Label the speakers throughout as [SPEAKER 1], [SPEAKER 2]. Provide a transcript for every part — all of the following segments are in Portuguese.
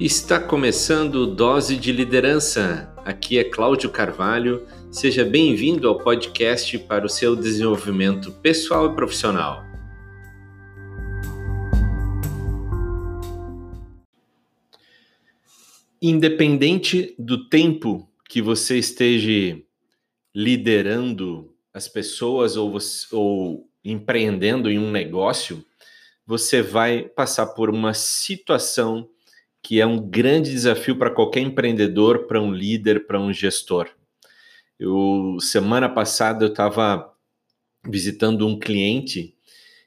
[SPEAKER 1] Está começando Dose de Liderança. Aqui é Cláudio Carvalho. Seja bem-vindo ao podcast para o seu desenvolvimento pessoal e profissional. Independente do tempo que você esteja liderando as pessoas ou, ou empreendendo em um negócio, você vai passar por uma situação que é um grande desafio para qualquer empreendedor, para um líder, para um gestor. Eu semana passada eu estava visitando um cliente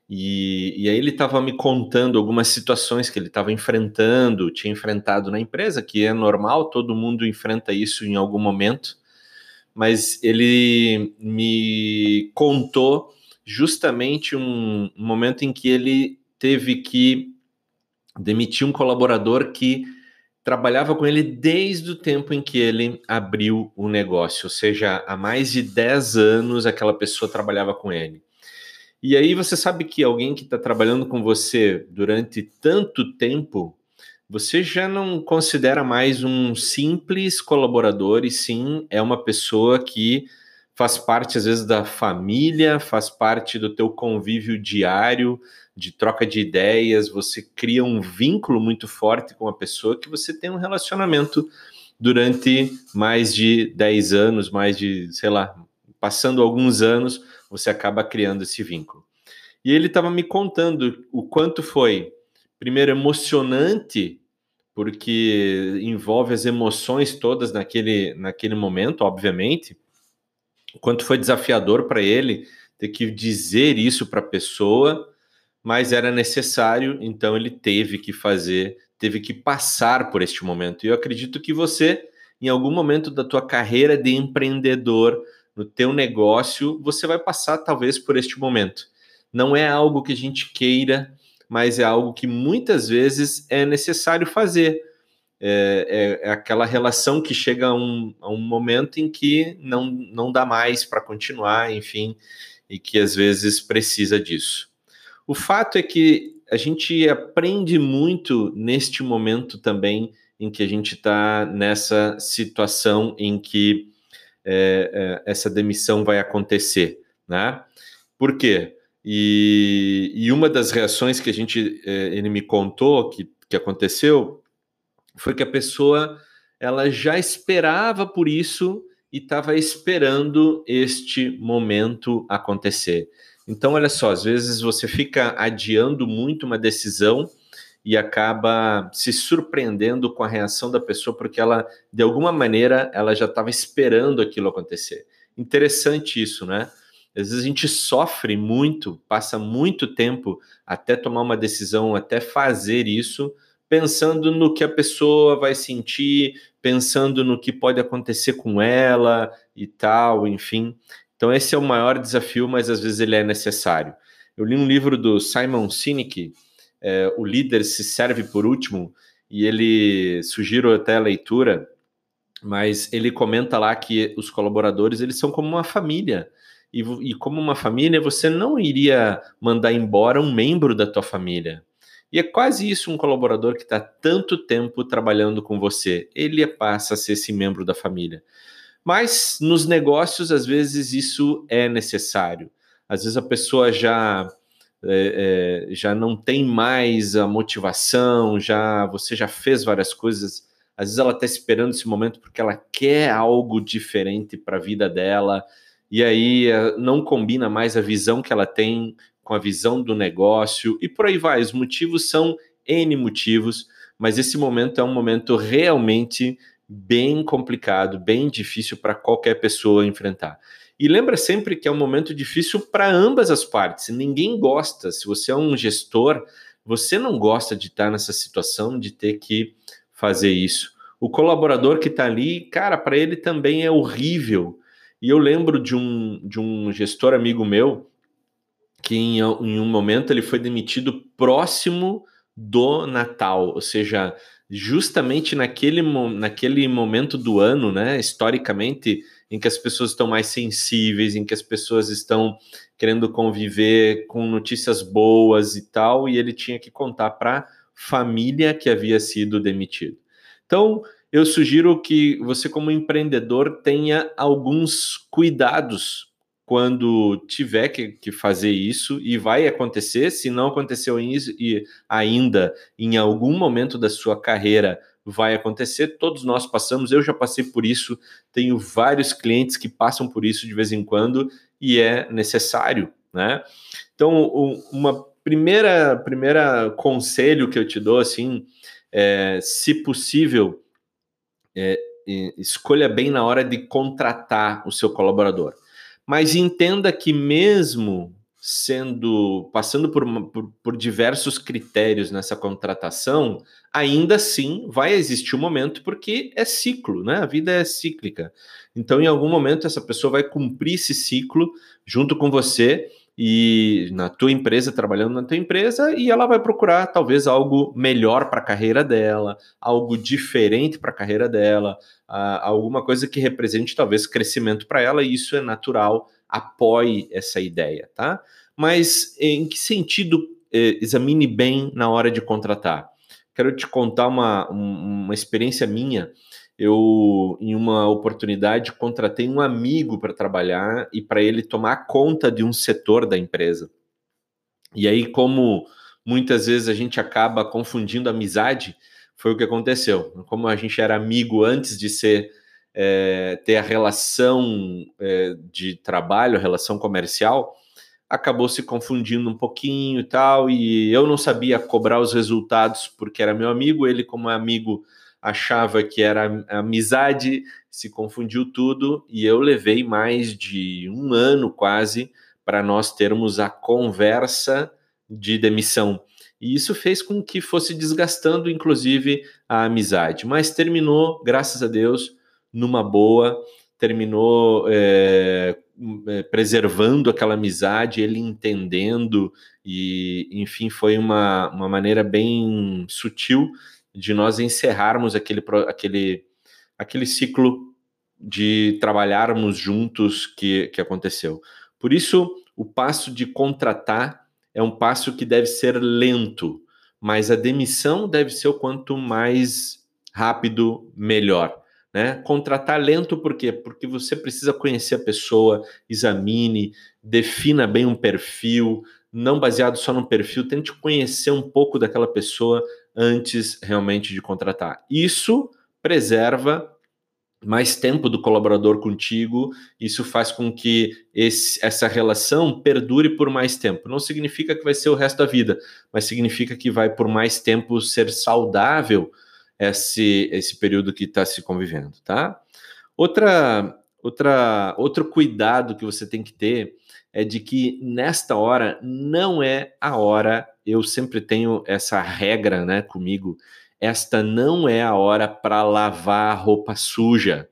[SPEAKER 1] e, e aí ele estava me contando algumas situações que ele estava enfrentando, tinha enfrentado na empresa, que é normal, todo mundo enfrenta isso em algum momento, mas ele me contou justamente um, momento em que ele teve que demitiu um colaborador que trabalhava com ele desde o tempo em que ele abriu o negócio, ou seja, há mais de 10 anos aquela pessoa trabalhava com ele. E aí você sabe que alguém que está trabalhando com você durante tanto tempo, você já não considera mais um simples colaborador, e sim é uma pessoa que faz parte, às vezes, da família, faz parte do teu convívio diário, de troca de ideias, você cria um vínculo muito forte com a pessoa que você tem um relacionamento durante mais de 10 anos, mais de, sei lá, passando alguns anos, você acaba criando esse vínculo. E ele estava me contando o quanto foi, primeiro, emocionante, porque envolve as emoções todas naquele, naquele momento, obviamente, quanto foi desafiador para ele ter que dizer isso para a pessoa mas era necessário, então ele teve que fazer, teve que passar por este momento. E eu acredito que você, em algum momento da tua carreira de empreendedor, no teu negócio, você vai passar talvez por este momento. Não é algo que a gente queira, mas é algo que muitas vezes é necessário fazer. É, é, é aquela relação que chega a um, a um momento em que não, não dá mais para continuar, enfim, e que às vezes precisa disso. O fato é que a gente aprende muito neste momento também em que a gente está nessa situação em que é, é, essa demissão vai acontecer, né? Por quê? E, e uma das reações que a gente é, ele me contou que, que aconteceu foi que a pessoa ela já esperava por isso e estava esperando este momento acontecer. Então, olha só, às vezes você fica adiando muito uma decisão e acaba se surpreendendo com a reação da pessoa porque ela, de alguma maneira, ela já estava esperando aquilo acontecer. Interessante isso, né? Às vezes a gente sofre muito, passa muito tempo até tomar uma decisão, até fazer isso, pensando no que a pessoa vai sentir, pensando no que pode acontecer com ela e tal, enfim. Então, esse é o maior desafio, mas às vezes ele é necessário. Eu li um livro do Simon Sinek, é, O Líder se Serve por Último, e ele sugiro até a leitura, mas ele comenta lá que os colaboradores eles são como uma família. E, e como uma família, você não iria mandar embora um membro da tua família. E é quase isso um colaborador que está tanto tempo trabalhando com você. Ele passa a ser esse membro da família. Mas nos negócios, às vezes, isso é necessário. Às vezes a pessoa já é, é, já não tem mais a motivação, já você já fez várias coisas. Às vezes ela está esperando esse momento porque ela quer algo diferente para a vida dela, e aí é, não combina mais a visão que ela tem com a visão do negócio, e por aí vai. Os motivos são N motivos, mas esse momento é um momento realmente bem complicado, bem difícil para qualquer pessoa enfrentar. E lembra sempre que é um momento difícil para ambas as partes. Ninguém gosta. Se você é um gestor, você não gosta de estar nessa situação de ter que fazer isso. O colaborador que está ali, cara, para ele também é horrível. E eu lembro de um, de um gestor amigo meu que em, em um momento ele foi demitido próximo do Natal, ou seja, justamente naquele, naquele momento do ano, né, historicamente, em que as pessoas estão mais sensíveis, em que as pessoas estão querendo conviver com notícias boas e tal, e ele tinha que contar para a família que havia sido demitido. Então, eu sugiro que você, como empreendedor, tenha alguns cuidados quando tiver que, que, fazer isso, e vai acontecer, se não aconteceu isso, e ainda em algum momento da sua carreira vai acontecer, todos nós passamos, eu já passei por isso, tenho vários clientes que passam por isso de vez em quando, e é necessário, né? Então, uma primeira, primeira conselho que eu te dou, assim, é, se possível, é, escolha bem na hora de contratar o seu colaborador. Mas entenda que mesmo sendo passando por, por, por, diversos critérios nessa contratação, ainda assim vai existir um momento porque é ciclo, né? A vida é cíclica. Então, em algum momento, essa pessoa vai cumprir esse ciclo junto com você e na tua empresa, trabalhando na tua empresa, e ela vai procurar talvez algo melhor para a carreira dela, algo diferente para a carreira dela, uh, alguma coisa que represente talvez crescimento para ela, e isso é natural, apoie essa ideia, tá? Mas em que sentido eh, examine bem na hora de contratar? Quero te contar uma, uma experiência minha eu, em uma oportunidade, contratei um amigo para trabalhar e para ele tomar conta de um setor da empresa. E aí, como muitas vezes a gente acaba confundindo amizade, foi o que aconteceu. Como a gente era amigo antes de ser é, ter a relação é, de trabalho, a relação comercial, acabou se confundindo um pouquinho e tal, e eu não sabia cobrar os resultados porque era meu amigo, ele como amigo achava que era amizade, se confundiu tudo e eu levei mais de um ano quase para nós termos a conversa de demissão. E isso fez com que fosse desgastando, inclusive, a amizade. Mas terminou, graças a Deus, numa boa, terminou é, preservando aquela amizade, ele entendendo, e enfim, foi uma, uma maneira bem sutil de nós encerrarmos aquele, aquele, aquele ciclo de trabalharmos juntos que, que aconteceu. Por isso, o passo de contratar é um passo que deve ser lento, mas a demissão deve ser o quanto mais rápido, melhor. Né? Contratar lento por quê? Porque você precisa conhecer a pessoa, examine, defina bem um perfil, não baseado só no perfil, tente conhecer um pouco daquela pessoa antes realmente de contratar. Isso preserva mais tempo do colaborador contigo, isso faz com que esse, essa relação perdure por mais tempo. Não significa que vai ser o resto da vida, mas significa que vai por mais tempo ser saudável esse, esse período que está se convivendo, tá? Outra, outra, outro cuidado que você tem que ter é de que nesta hora não é a hora eu sempre tenho essa regra, né, comigo. Esta não é a hora para lavar a roupa suja,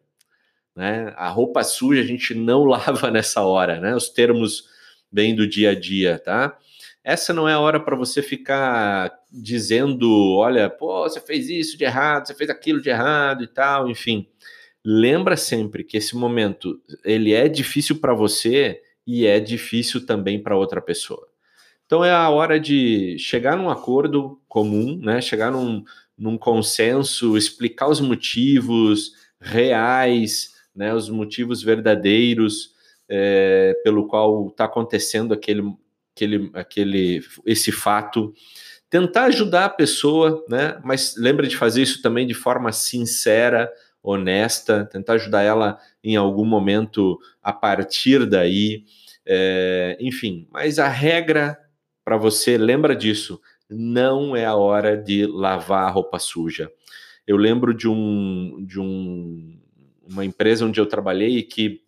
[SPEAKER 1] né? A roupa suja a gente não lava nessa hora, né? Os termos bem do dia a dia, tá? Essa não é a hora para você ficar dizendo, olha, pô, você fez isso de errado, você fez aquilo de errado e tal, enfim. Lembra sempre que esse momento ele é difícil para você e é difícil também para outra pessoa. Então é a hora de chegar num acordo comum, né? Chegar num, num consenso, explicar os motivos reais, né? Os motivos verdadeiros é, pelo qual está acontecendo aquele, aquele, aquele, esse fato. Tentar ajudar a pessoa, né? Mas lembra de fazer isso também de forma sincera, honesta, tentar ajudar ela em algum momento a partir daí. É, enfim, mas a regra para você, lembra disso, não é a hora de lavar a roupa suja. Eu lembro de um de um, uma empresa onde eu trabalhei que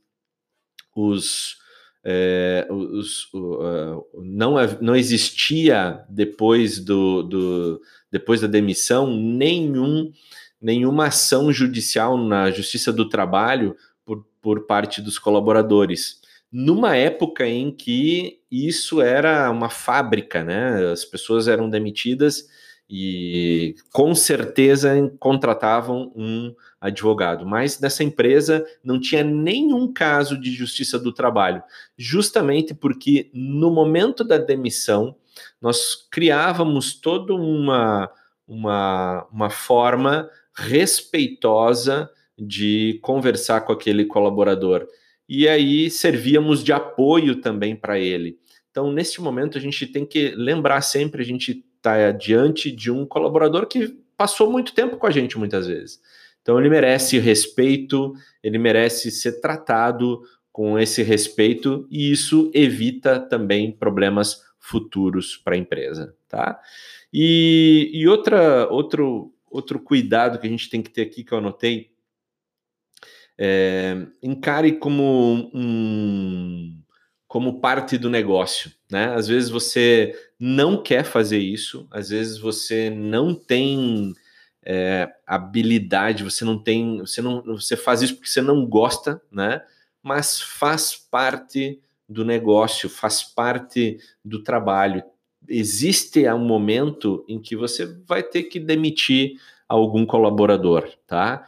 [SPEAKER 1] os, é, os uh, não, não existia depois do, do depois da demissão nenhum nenhuma ação judicial na Justiça do Trabalho por, por parte dos colaboradores numa época em que isso era uma fábrica, né? As pessoas eram demitidas e com certeza contratavam um advogado, mas nessa empresa não tinha nenhum caso de justiça do trabalho, justamente porque no momento da demissão nós criávamos toda uma uma, uma forma respeitosa de conversar com aquele colaborador. E aí servíamos de apoio também para ele. Então, neste momento, a gente tem que lembrar sempre: a gente está diante de um colaborador que passou muito tempo com a gente muitas vezes. Então, ele merece respeito, ele merece ser tratado com esse respeito e isso evita também problemas futuros para a empresa, tá? E, e outra, outro, outro cuidado que a gente tem que ter aqui que eu anotei é, encare como um como parte do negócio, né? Às vezes você não quer fazer isso, às vezes você não tem é, habilidade, você não tem, você não, você faz isso porque você não gosta, né? Mas faz parte do negócio, faz parte do trabalho. Existe um momento em que você vai ter que demitir algum colaborador, tá?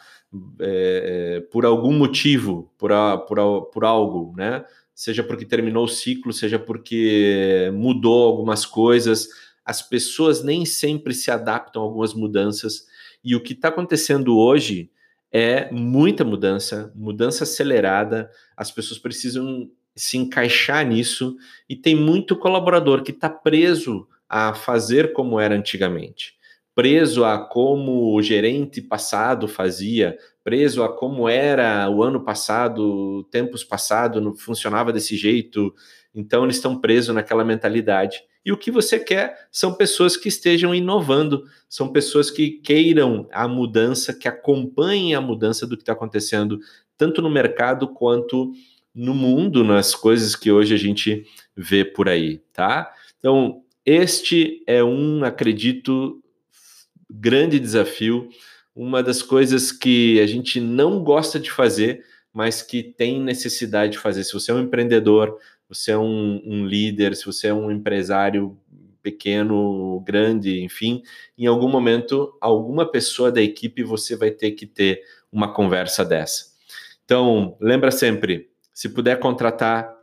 [SPEAKER 1] É, por algum motivo, por, por, por algo, né? seja porque terminou o ciclo, seja porque mudou algumas coisas. As pessoas nem sempre se adaptam a algumas mudanças. E o que está acontecendo hoje é muita mudança, mudança acelerada. As pessoas precisam se encaixar nisso e tem muito colaborador que está preso a fazer como era antigamente, preso a como o gerente passado fazia, preso a como era o ano passado, tempos passados, não funcionava desse jeito. Então eles estão presos naquela mentalidade. E o que você quer são pessoas que estejam inovando, são pessoas que queiram a mudança, que acompanhem a mudança do que está acontecendo, tanto no mercado quanto no mundo, nas coisas que hoje a gente vê por aí, tá? Então, este é um, acredito, grande desafio uma das coisas que a gente não gosta de fazer, mas que tem necessidade de fazer. Se você é um empreendedor, você é um, um líder, se você é um empresário pequeno, grande, enfim, em algum momento, alguma pessoa da equipe você vai ter que ter uma conversa dessa. Então, lembra sempre, se puder contratar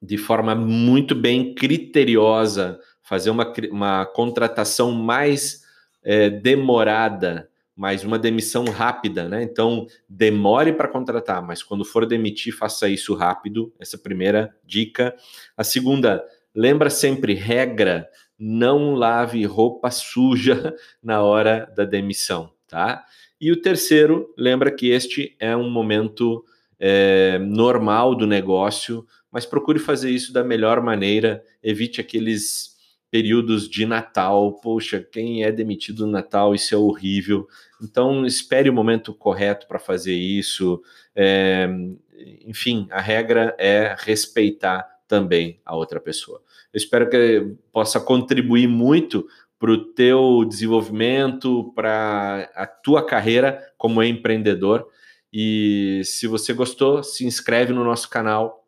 [SPEAKER 1] de forma muito bem criteriosa, fazer uma, uma contratação mais é, demorada, mas uma demissão rápida, né? Então, demore para contratar, mas quando for demitir, faça isso rápido. Essa é primeira dica. A segunda, lembra sempre regra, não lave roupa suja na hora da demissão, tá? E o terceiro, lembra que este é um momento é, normal do negócio, mas procure fazer isso da melhor maneira, evite aqueles períodos de Natal. Poxa, quem é demitido no Natal, isso é horrível. Então, espere o momento correto para fazer isso. É, enfim, a regra é respeitar também a outra pessoa. Eu espero que possa contribuir muito para o teu desenvolvimento, para a tua carreira como empreendedor. E se você gostou, se inscreve no nosso canal,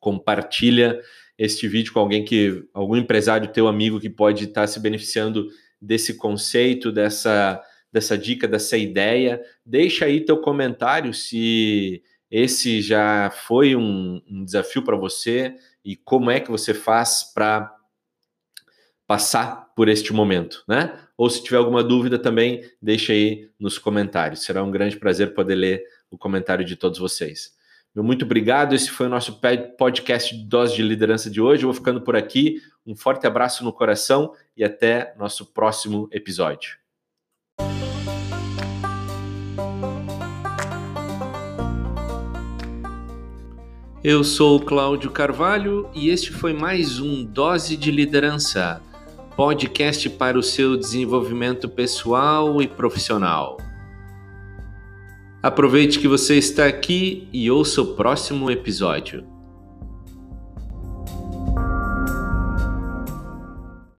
[SPEAKER 1] compartilha este vídeo com alguém que, algum empresário teu amigo que pode estar tá se beneficiando desse conceito, dessa, dessa dica, dessa ideia. Deixa aí teu comentário se esse já foi um, um desafio para você e como é que você faz para passar por este momento, né? Ou se tiver alguma dúvida também, deixa aí nos comentários. Será um grande prazer poder ler o comentário de todos vocês. Muito obrigado. Esse foi o nosso podcast Dose de Liderança de hoje. Eu vou ficando por aqui. Um forte abraço no coração e até nosso próximo episódio. Eu sou Cláudio Carvalho e este foi mais um Dose de Liderança, podcast para o seu desenvolvimento pessoal e profissional. Aproveite que você está aqui e ouça o próximo episódio.